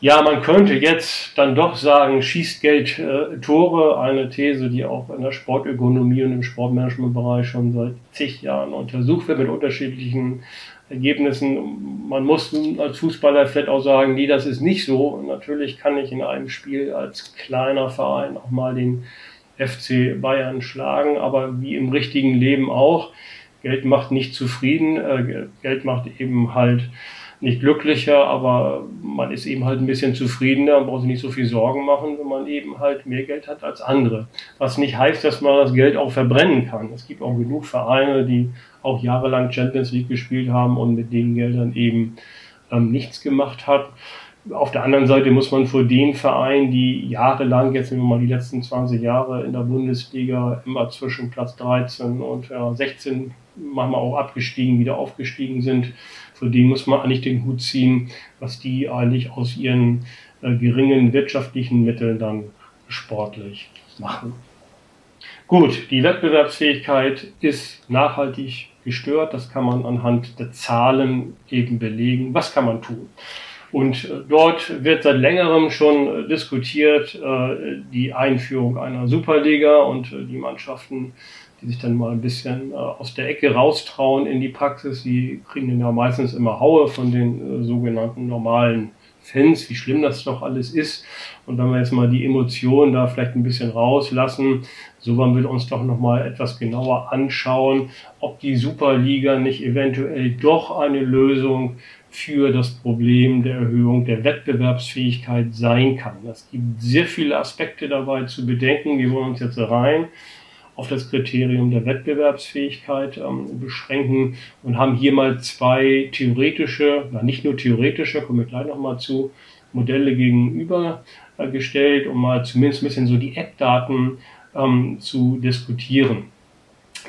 Ja, man könnte jetzt dann doch sagen, schießt Geld äh, Tore, eine These, die auch in der Sportökonomie und im Sportmanagementbereich schon seit zig Jahren untersucht wird mit unterschiedlichen Ergebnissen. Man muss als Fußballer vielleicht auch sagen, nee, das ist nicht so. Natürlich kann ich in einem Spiel als kleiner Verein auch mal den FC Bayern schlagen, aber wie im richtigen Leben auch. Geld macht nicht zufrieden, äh, Geld macht eben halt nicht glücklicher, aber man ist eben halt ein bisschen zufriedener und braucht sich nicht so viel Sorgen machen, wenn man eben halt mehr Geld hat als andere. Was nicht heißt, dass man das Geld auch verbrennen kann. Es gibt auch genug Vereine, die auch jahrelang Champions League gespielt haben und mit den Geldern eben ähm, nichts gemacht hat. Auf der anderen Seite muss man vor den Vereinen, die jahrelang, jetzt nehmen wir mal die letzten 20 Jahre in der Bundesliga, immer zwischen Platz 13 und ja, 16, manchmal auch abgestiegen, wieder aufgestiegen sind, für die muss man eigentlich den Hut ziehen, was die eigentlich aus ihren äh, geringen wirtschaftlichen Mitteln dann sportlich machen. Gut, die Wettbewerbsfähigkeit ist nachhaltig gestört. Das kann man anhand der Zahlen eben belegen. Was kann man tun? Und äh, dort wird seit längerem schon diskutiert äh, die Einführung einer Superliga und äh, die Mannschaften die sich dann mal ein bisschen äh, aus der Ecke raustrauen in die Praxis. Die kriegen dann ja meistens immer Haue von den äh, sogenannten normalen Fans, wie schlimm das doch alles ist. Und wenn wir jetzt mal die Emotionen da vielleicht ein bisschen rauslassen, so wollen wir uns doch nochmal etwas genauer anschauen, ob die Superliga nicht eventuell doch eine Lösung für das Problem der Erhöhung der Wettbewerbsfähigkeit sein kann. Es gibt sehr viele Aspekte dabei zu bedenken, die wollen uns jetzt rein auf das Kriterium der Wettbewerbsfähigkeit ähm, beschränken und haben hier mal zwei theoretische, na, nicht nur theoretische, kommen wir gleich nochmal zu, Modelle gegenübergestellt, um mal zumindest ein bisschen so die Eckdaten ähm, zu diskutieren.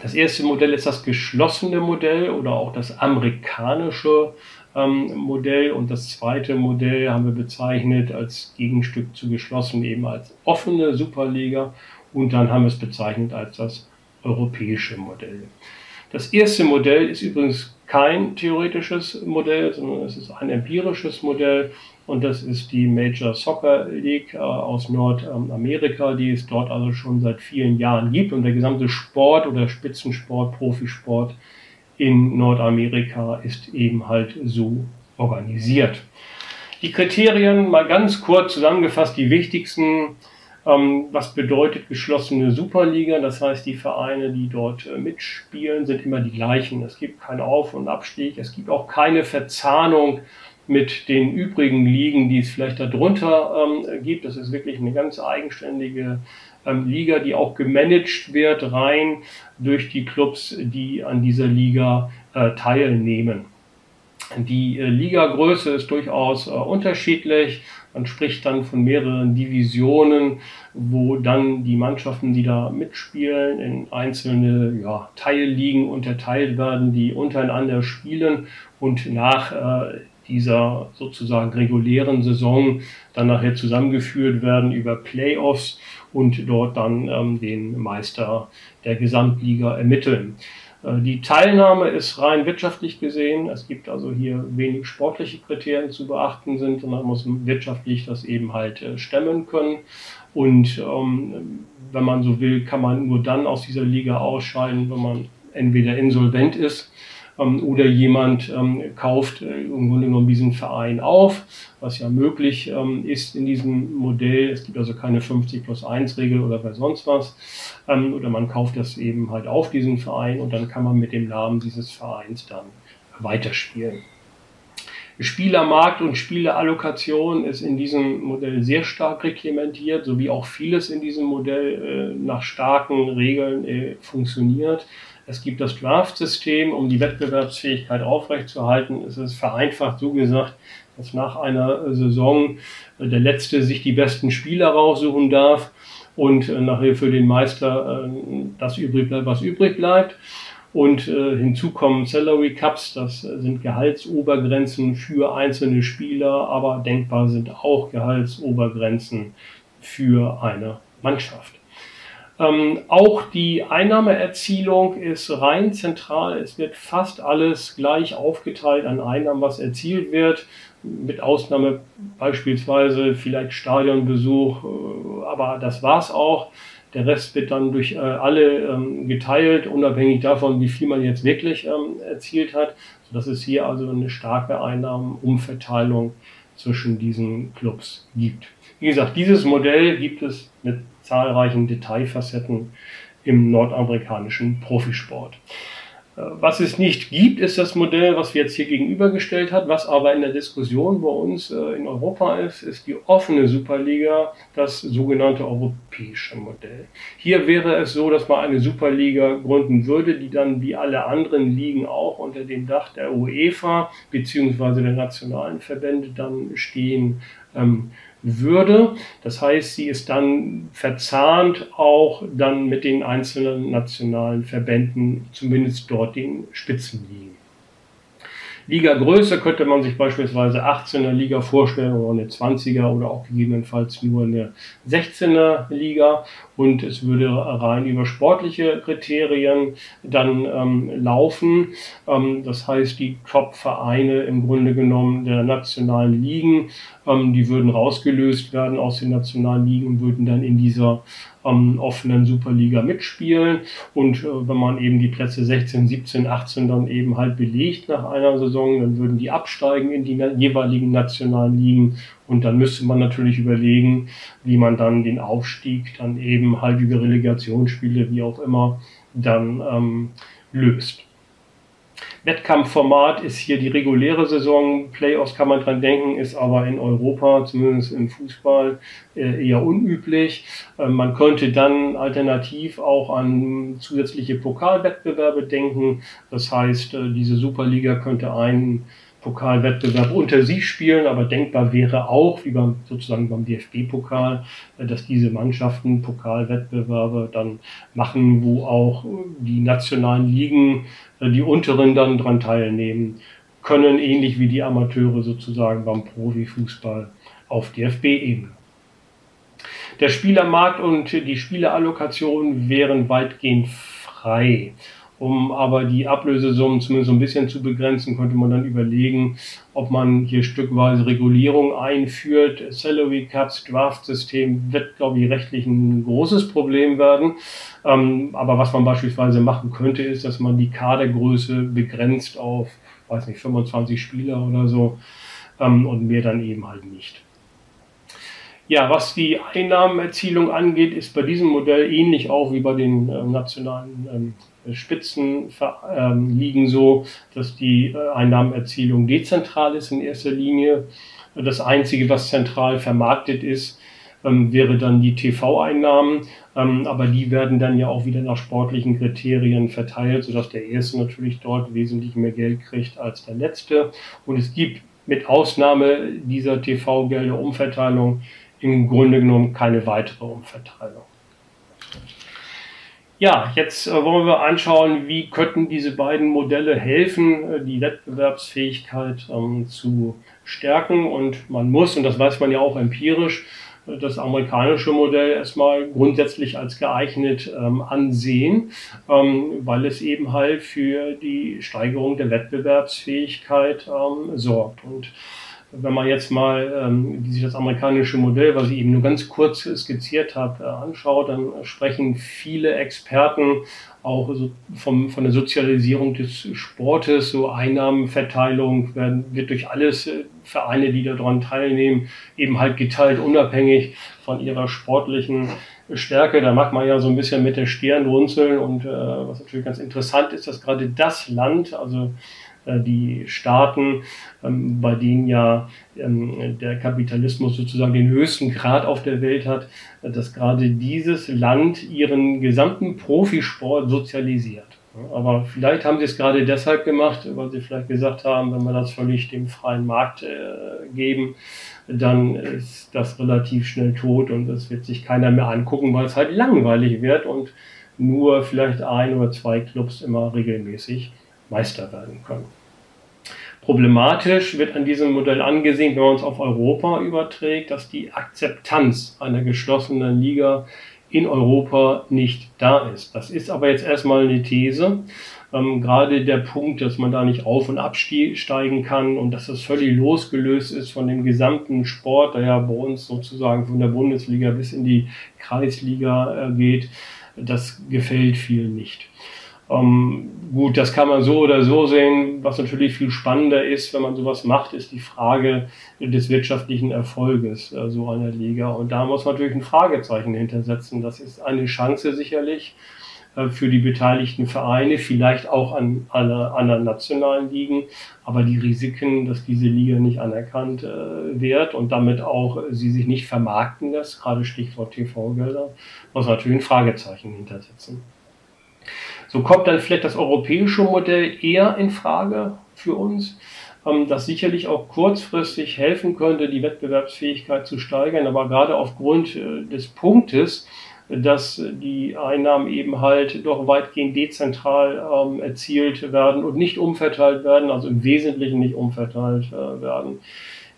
Das erste Modell ist das geschlossene Modell oder auch das amerikanische ähm, Modell und das zweite Modell haben wir bezeichnet als Gegenstück zu geschlossen eben als offene Superliga und dann haben wir es bezeichnet als das europäische Modell. Das erste Modell ist übrigens kein theoretisches Modell, sondern es ist ein empirisches Modell und das ist die Major Soccer League äh, aus Nordamerika, die es dort also schon seit vielen Jahren gibt und der gesamte Sport oder Spitzensport, Profisport in Nordamerika ist eben halt so organisiert. Die Kriterien mal ganz kurz zusammengefasst, die wichtigsten ähm, was bedeutet geschlossene Superliga? Das heißt, die Vereine, die dort äh, mitspielen, sind immer die gleichen. Es gibt keinen Auf- und Abstieg. Es gibt auch keine Verzahnung mit den übrigen Ligen, die es vielleicht darunter ähm, gibt. Das ist wirklich eine ganz eigenständige ähm, Liga, die auch gemanagt wird, rein durch die Clubs, die an dieser Liga äh, teilnehmen. Die äh, Ligagröße ist durchaus äh, unterschiedlich. Man spricht dann von mehreren Divisionen, wo dann die Mannschaften, die da mitspielen, in einzelne ja, Teilligen unterteilt werden, die untereinander spielen und nach äh, dieser sozusagen regulären Saison dann nachher zusammengeführt werden über Playoffs und dort dann ähm, den Meister der Gesamtliga ermitteln. Äh, die Teilnahme ist rein wirtschaftlich gesehen. Es gibt also hier wenig sportliche Kriterien zu beachten sind, sondern man muss wirtschaftlich das eben halt äh, stemmen können. Und ähm, wenn man so will, kann man nur dann aus dieser Liga ausscheiden, wenn man entweder insolvent ist oder jemand ähm, kauft äh, im Grunde genommen diesen Verein auf, was ja möglich ähm, ist in diesem Modell. Es gibt also keine 50 plus 1 Regel oder bei sonst was. Ähm, oder man kauft das eben halt auf, diesen Verein, und dann kann man mit dem Namen dieses Vereins dann weiterspielen. Spielermarkt und Spielerallokation ist in diesem Modell sehr stark reglementiert, so wie auch vieles in diesem Modell äh, nach starken Regeln äh, funktioniert. Es gibt das Draft-System, um die Wettbewerbsfähigkeit aufrechtzuerhalten. Es ist vereinfacht so gesagt, dass nach einer Saison äh, der Letzte sich die besten Spieler raussuchen darf und äh, nachher für den Meister äh, das übrig bleibt, was übrig bleibt. Und hinzu kommen Salary Cups, das sind Gehaltsobergrenzen für einzelne Spieler, aber denkbar sind auch Gehaltsobergrenzen für eine Mannschaft. Ähm, auch die Einnahmeerzielung ist rein zentral. Es wird fast alles gleich aufgeteilt an Einnahmen, was erzielt wird, mit Ausnahme beispielsweise vielleicht Stadionbesuch, äh, aber das war's auch. Der Rest wird dann durch äh, alle ähm, geteilt, unabhängig davon, wie viel man jetzt wirklich ähm, erzielt hat. Sodass es hier also eine starke Einnahmenumverteilung zwischen diesen Clubs gibt. Wie gesagt, dieses Modell gibt es mit zahlreichen Detailfacetten im nordamerikanischen Profisport. Äh, was es nicht gibt, ist das Modell, was wir jetzt hier gegenübergestellt hat. Was aber in der Diskussion bei uns äh, in Europa ist, ist die offene Superliga, das sogenannte europäische Modell. Hier wäre es so, dass man eine Superliga gründen würde, die dann wie alle anderen Ligen auch unter dem Dach der UEFA bzw. der nationalen Verbände dann stehen ähm, würde. Das heißt, sie ist dann verzahnt auch dann mit den einzelnen nationalen Verbänden, zumindest dort den Spitzenligen. Ligagröße könnte man sich beispielsweise 18er Liga vorstellen oder eine 20er oder auch gegebenenfalls nur eine 16er Liga und es würde rein über sportliche Kriterien dann ähm, laufen. Ähm, das heißt, die Top-Vereine im Grunde genommen der nationalen Ligen, ähm, die würden rausgelöst werden aus den nationalen Ligen und würden dann in dieser ähm, offenen Superliga mitspielen. Und äh, wenn man eben die Plätze 16, 17, 18 dann eben halt belegt nach einer Saison, dann würden die absteigen in die jeweiligen nationalen Ligen. Und dann müsste man natürlich überlegen, wie man dann den Aufstieg dann eben über Relegationsspiele, wie auch immer, dann ähm, löst. Wettkampfformat ist hier die reguläre Saison. Playoffs kann man dran denken, ist aber in Europa, zumindest im Fußball, äh, eher unüblich. Ähm, man könnte dann alternativ auch an zusätzliche Pokalwettbewerbe denken. Das heißt, äh, diese Superliga könnte einen Pokalwettbewerb unter sich spielen, aber denkbar wäre auch, wie beim sozusagen beim DFB-Pokal, äh, dass diese Mannschaften Pokalwettbewerbe dann machen, wo auch die nationalen Ligen, äh, die unteren dann dran teilnehmen können, ähnlich wie die Amateure sozusagen beim Profifußball auf DFB-Ebene. Der Spielermarkt und die Spielerallokation wären weitgehend frei. Um aber die Ablösesummen zumindest so ein bisschen zu begrenzen, könnte man dann überlegen, ob man hier stückweise Regulierung einführt. Salary Cuts, Draft-System wird, glaube ich, rechtlich ein großes Problem werden. Ähm, aber was man beispielsweise machen könnte, ist, dass man die Kadergröße begrenzt auf, weiß nicht, 25 Spieler oder so ähm, und mehr dann eben halt nicht. Ja, was die Einnahmenerzielung angeht, ist bei diesem Modell ähnlich auch wie bei den äh, nationalen ähm, Spitzen ähm, so, dass die äh, Einnahmenerzielung dezentral ist in erster Linie. Das Einzige, was zentral vermarktet ist, ähm, wäre dann die TV-Einnahmen, ähm, aber die werden dann ja auch wieder nach sportlichen Kriterien verteilt, sodass der Erste natürlich dort wesentlich mehr Geld kriegt als der Letzte. Und es gibt mit Ausnahme dieser TV-Gelder Umverteilung im Grunde genommen keine weitere Umverteilung. Ja, jetzt äh, wollen wir anschauen, wie könnten diese beiden Modelle helfen, äh, die Wettbewerbsfähigkeit ähm, zu stärken. Und man muss, und das weiß man ja auch empirisch, äh, das amerikanische Modell erstmal grundsätzlich als geeignet ähm, ansehen, ähm, weil es eben halt für die Steigerung der Wettbewerbsfähigkeit ähm, sorgt. Und wenn man jetzt mal ähm, sich das amerikanische Modell, was ich eben nur ganz kurz skizziert habe, äh, anschaut, dann sprechen viele Experten auch so vom, von der Sozialisierung des Sportes, so Einnahmenverteilung werden, wird durch alles äh, Vereine, die daran teilnehmen, eben halt geteilt, unabhängig von ihrer sportlichen Stärke. Da macht man ja so ein bisschen mit der Stirn runzeln und äh, was natürlich ganz interessant ist, dass gerade das Land, also die Staaten, ähm, bei denen ja ähm, der Kapitalismus sozusagen den höchsten Grad auf der Welt hat, dass gerade dieses Land ihren gesamten Profisport sozialisiert. Aber vielleicht haben sie es gerade deshalb gemacht, weil sie vielleicht gesagt haben, wenn wir das völlig dem freien Markt äh, geben, dann ist das relativ schnell tot und das wird sich keiner mehr angucken, weil es halt langweilig wird und nur vielleicht ein oder zwei Clubs immer regelmäßig Meister werden können. Problematisch wird an diesem Modell angesehen, wenn man es auf Europa überträgt, dass die Akzeptanz einer geschlossenen Liga in Europa nicht da ist. Das ist aber jetzt erstmal eine These. Ähm, gerade der Punkt, dass man da nicht auf- und absteigen kann und dass das völlig losgelöst ist von dem gesamten Sport, der ja bei uns sozusagen von der Bundesliga bis in die Kreisliga äh, geht, das gefällt vielen nicht. Ähm, gut, das kann man so oder so sehen. Was natürlich viel spannender ist, wenn man sowas macht, ist die Frage des wirtschaftlichen Erfolges äh, so einer Liga. Und da muss man natürlich ein Fragezeichen hintersetzen. Das ist eine Chance sicherlich äh, für die beteiligten Vereine, vielleicht auch an alle anderen nationalen Ligen. Aber die Risiken, dass diese Liga nicht anerkannt äh, wird und damit auch sie sich nicht vermarkten lässt, gerade Stichwort TV-Gelder, muss natürlich ein Fragezeichen hintersetzen. So kommt dann vielleicht das europäische Modell eher in Frage für uns, ähm, das sicherlich auch kurzfristig helfen könnte, die Wettbewerbsfähigkeit zu steigern, aber gerade aufgrund äh, des Punktes, dass die Einnahmen eben halt doch weitgehend dezentral ähm, erzielt werden und nicht umverteilt werden, also im Wesentlichen nicht umverteilt äh, werden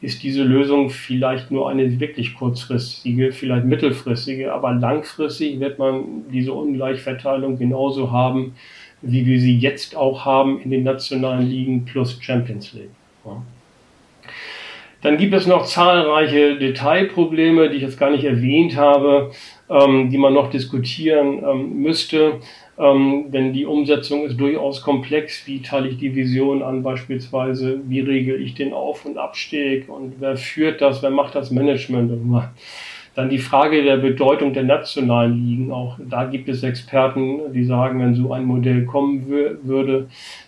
ist diese Lösung vielleicht nur eine wirklich kurzfristige, vielleicht mittelfristige, aber langfristig wird man diese Ungleichverteilung genauso haben, wie wir sie jetzt auch haben in den nationalen Ligen plus Champions League. Ja. Dann gibt es noch zahlreiche Detailprobleme, die ich jetzt gar nicht erwähnt habe, ähm, die man noch diskutieren ähm, müsste. Ähm, denn die Umsetzung ist durchaus komplex. Wie teile ich die Vision an beispielsweise? Wie regel ich den Auf- und Abstieg? Und wer führt das? Wer macht das Management? Dann die Frage der Bedeutung der nationalen Ligen. Auch da gibt es Experten, die sagen, wenn so ein Modell kommen würde,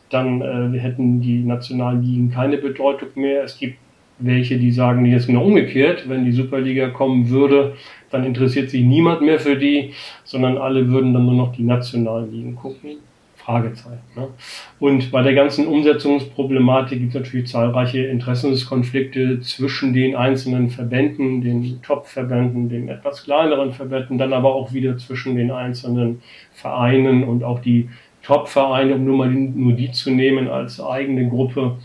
dann äh, hätten die nationalen Ligen keine Bedeutung mehr. Es gibt welche, die sagen, die ist genau umgekehrt. Wenn die Superliga kommen würde, dann interessiert sich niemand mehr für die, sondern alle würden dann nur noch die nationalen Ligen gucken. Fragezeichen. Ne? Und bei der ganzen Umsetzungsproblematik gibt es natürlich zahlreiche Interessenskonflikte zwischen den einzelnen Verbänden, den Top-Verbänden, den etwas kleineren Verbänden, dann aber auch wieder zwischen den einzelnen Vereinen und auch die Top-Vereine, um nur mal nur die zu nehmen als eigene Gruppe,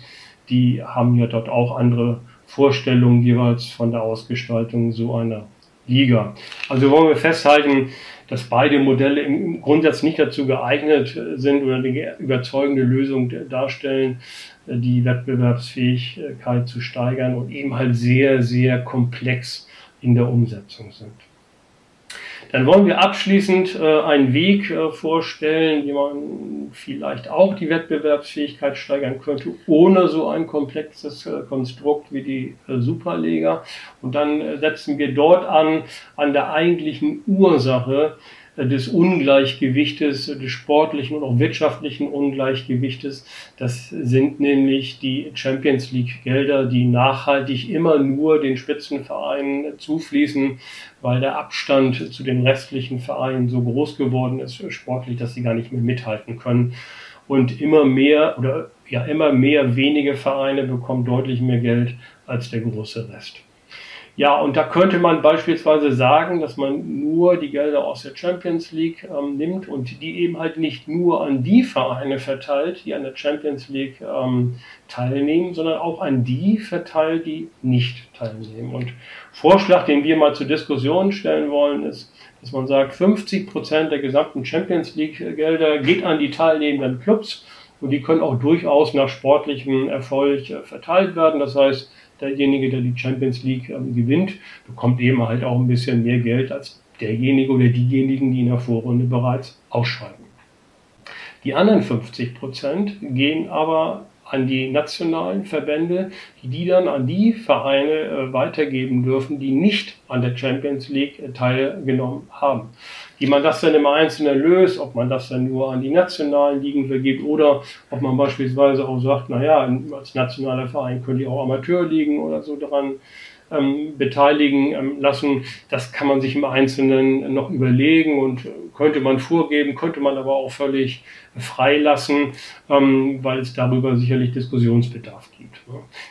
die haben ja dort auch andere Vorstellungen jeweils von der Ausgestaltung so einer Liga. Also wollen wir festhalten, dass beide Modelle im Grundsatz nicht dazu geeignet sind oder eine überzeugende Lösung darstellen, die Wettbewerbsfähigkeit zu steigern und eben halt sehr, sehr komplex in der Umsetzung sind. Dann wollen wir abschließend äh, einen Weg äh, vorstellen, wie man vielleicht auch die Wettbewerbsfähigkeit steigern könnte, ohne so ein komplexes äh, Konstrukt wie die Superliga. Und dann setzen wir dort an, an der eigentlichen Ursache, des Ungleichgewichtes, des sportlichen und auch wirtschaftlichen Ungleichgewichtes. Das sind nämlich die Champions League Gelder, die nachhaltig immer nur den Spitzenvereinen zufließen, weil der Abstand zu den restlichen Vereinen so groß geworden ist sportlich, dass sie gar nicht mehr mithalten können. Und immer mehr oder ja immer mehr wenige Vereine bekommen deutlich mehr Geld als der große Rest. Ja, und da könnte man beispielsweise sagen, dass man nur die Gelder aus der Champions League ähm, nimmt und die eben halt nicht nur an die Vereine verteilt, die an der Champions League ähm, teilnehmen, sondern auch an die verteilt, die nicht teilnehmen. Und Vorschlag, den wir mal zur Diskussion stellen wollen, ist, dass man sagt, 50 Prozent der gesamten Champions League Gelder geht an die teilnehmenden Clubs und die können auch durchaus nach sportlichem Erfolg äh, verteilt werden. Das heißt, derjenige, der die Champions League ähm, gewinnt, bekommt eben halt auch ein bisschen mehr Geld als derjenige oder diejenigen, die in der Vorrunde bereits ausscheiden. Die anderen 50 Prozent gehen aber an die nationalen Verbände, die die dann an die Vereine äh, weitergeben dürfen, die nicht an der Champions League äh, teilgenommen haben. Wie man das dann im Einzelnen löst, ob man das dann nur an die nationalen Ligen vergibt oder ob man beispielsweise auch sagt, naja, als nationaler Verein können die auch Amateurligen oder so daran ähm, beteiligen ähm, lassen. Das kann man sich im Einzelnen noch überlegen und könnte man vorgeben, könnte man aber auch völlig freilassen, ähm, weil es darüber sicherlich Diskussionsbedarf gibt.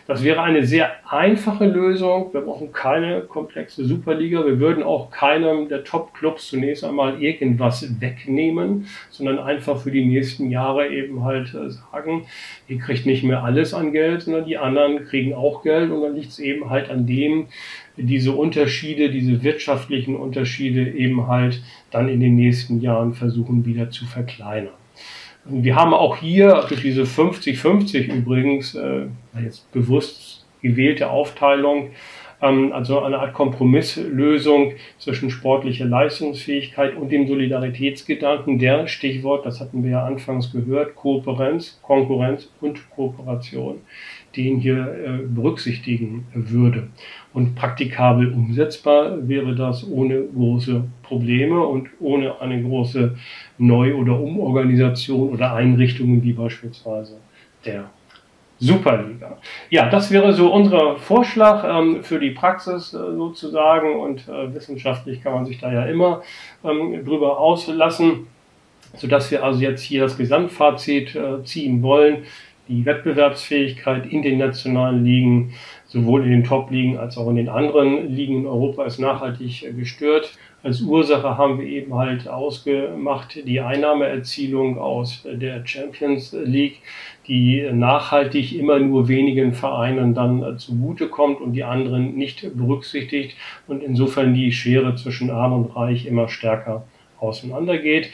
Das wäre eine sehr einfache Lösung. Wir brauchen keine komplexe Superliga. Wir würden auch keinem der Top-Clubs zunächst einmal irgendwas wegnehmen, sondern einfach für die nächsten Jahre eben halt äh, sagen, ihr kriegt nicht mehr alles an Geld, sondern die anderen kriegen auch Geld und dann liegt es eben halt an dem, diese Unterschiede, diese wirtschaftlichen Unterschiede eben halt dann in den nächsten Jahren versuchen wieder zu verkleinern. Wir haben auch hier durch diese 50-50 übrigens, äh, jetzt bewusst gewählte Aufteilung, ähm, also eine Art Kompromisslösung zwischen sportlicher Leistungsfähigkeit und dem Solidaritätsgedanken, der Stichwort, das hatten wir ja anfangs gehört, Kooperenz, Konkurrenz und Kooperation, den hier äh, berücksichtigen würde. Und praktikabel umsetzbar wäre das ohne große Probleme und ohne eine große Neu- oder Umorganisation oder Einrichtungen wie beispielsweise der Superliga. Ja, das wäre so unser Vorschlag ähm, für die Praxis äh, sozusagen und äh, wissenschaftlich kann man sich da ja immer ähm, drüber auslassen, sodass wir also jetzt hier das Gesamtfazit äh, ziehen wollen. Die Wettbewerbsfähigkeit in den nationalen Ligen, sowohl in den Top-Ligen als auch in den anderen Ligen in Europa, ist nachhaltig gestört. Als Ursache haben wir eben halt ausgemacht die Einnahmeerzielung aus der Champions League, die nachhaltig immer nur wenigen Vereinen dann zugutekommt und die anderen nicht berücksichtigt und insofern die Schere zwischen Arm und Reich immer stärker auseinandergeht.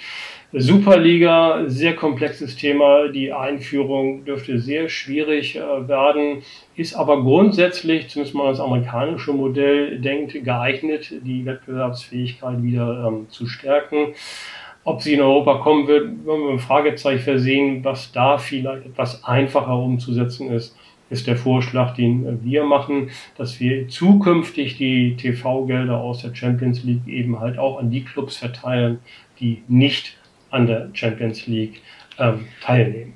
Superliga, sehr komplexes Thema. Die Einführung dürfte sehr schwierig äh, werden, ist aber grundsätzlich, zumindest mal das amerikanische Modell denkt, geeignet, die Wettbewerbsfähigkeit wieder ähm, zu stärken. Ob sie in Europa kommen wird, wenn wir ein Fragezeichen versehen, was da vielleicht etwas einfacher umzusetzen ist, ist der Vorschlag, den wir machen, dass wir zukünftig die TV-Gelder aus der Champions League eben halt auch an die Clubs verteilen, die nicht an der Champions League ähm, teilnehmen.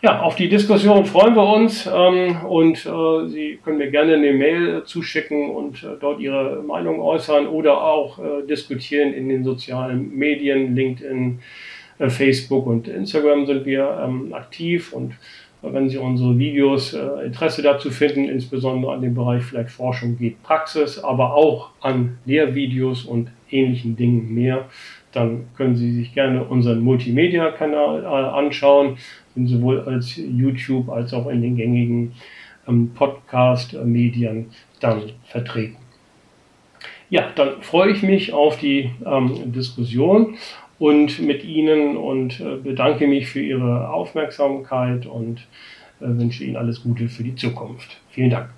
Ja, auf die Diskussion freuen wir uns ähm, und äh, Sie können mir gerne eine Mail zuschicken und äh, dort Ihre Meinung äußern oder auch äh, diskutieren in den sozialen Medien, LinkedIn, äh, Facebook und Instagram sind wir ähm, aktiv und äh, wenn Sie unsere Videos äh, Interesse dazu finden, insbesondere an dem Bereich vielleicht Forschung geht Praxis, aber auch an Lehrvideos und ähnlichen Dingen mehr, dann können Sie sich gerne unseren Multimedia-Kanal äh, anschauen, sind sowohl als YouTube als auch in den gängigen ähm, Podcast-Medien dann vertreten. Ja, dann freue ich mich auf die ähm, Diskussion und mit Ihnen und äh, bedanke mich für Ihre Aufmerksamkeit und äh, wünsche Ihnen alles Gute für die Zukunft. Vielen Dank.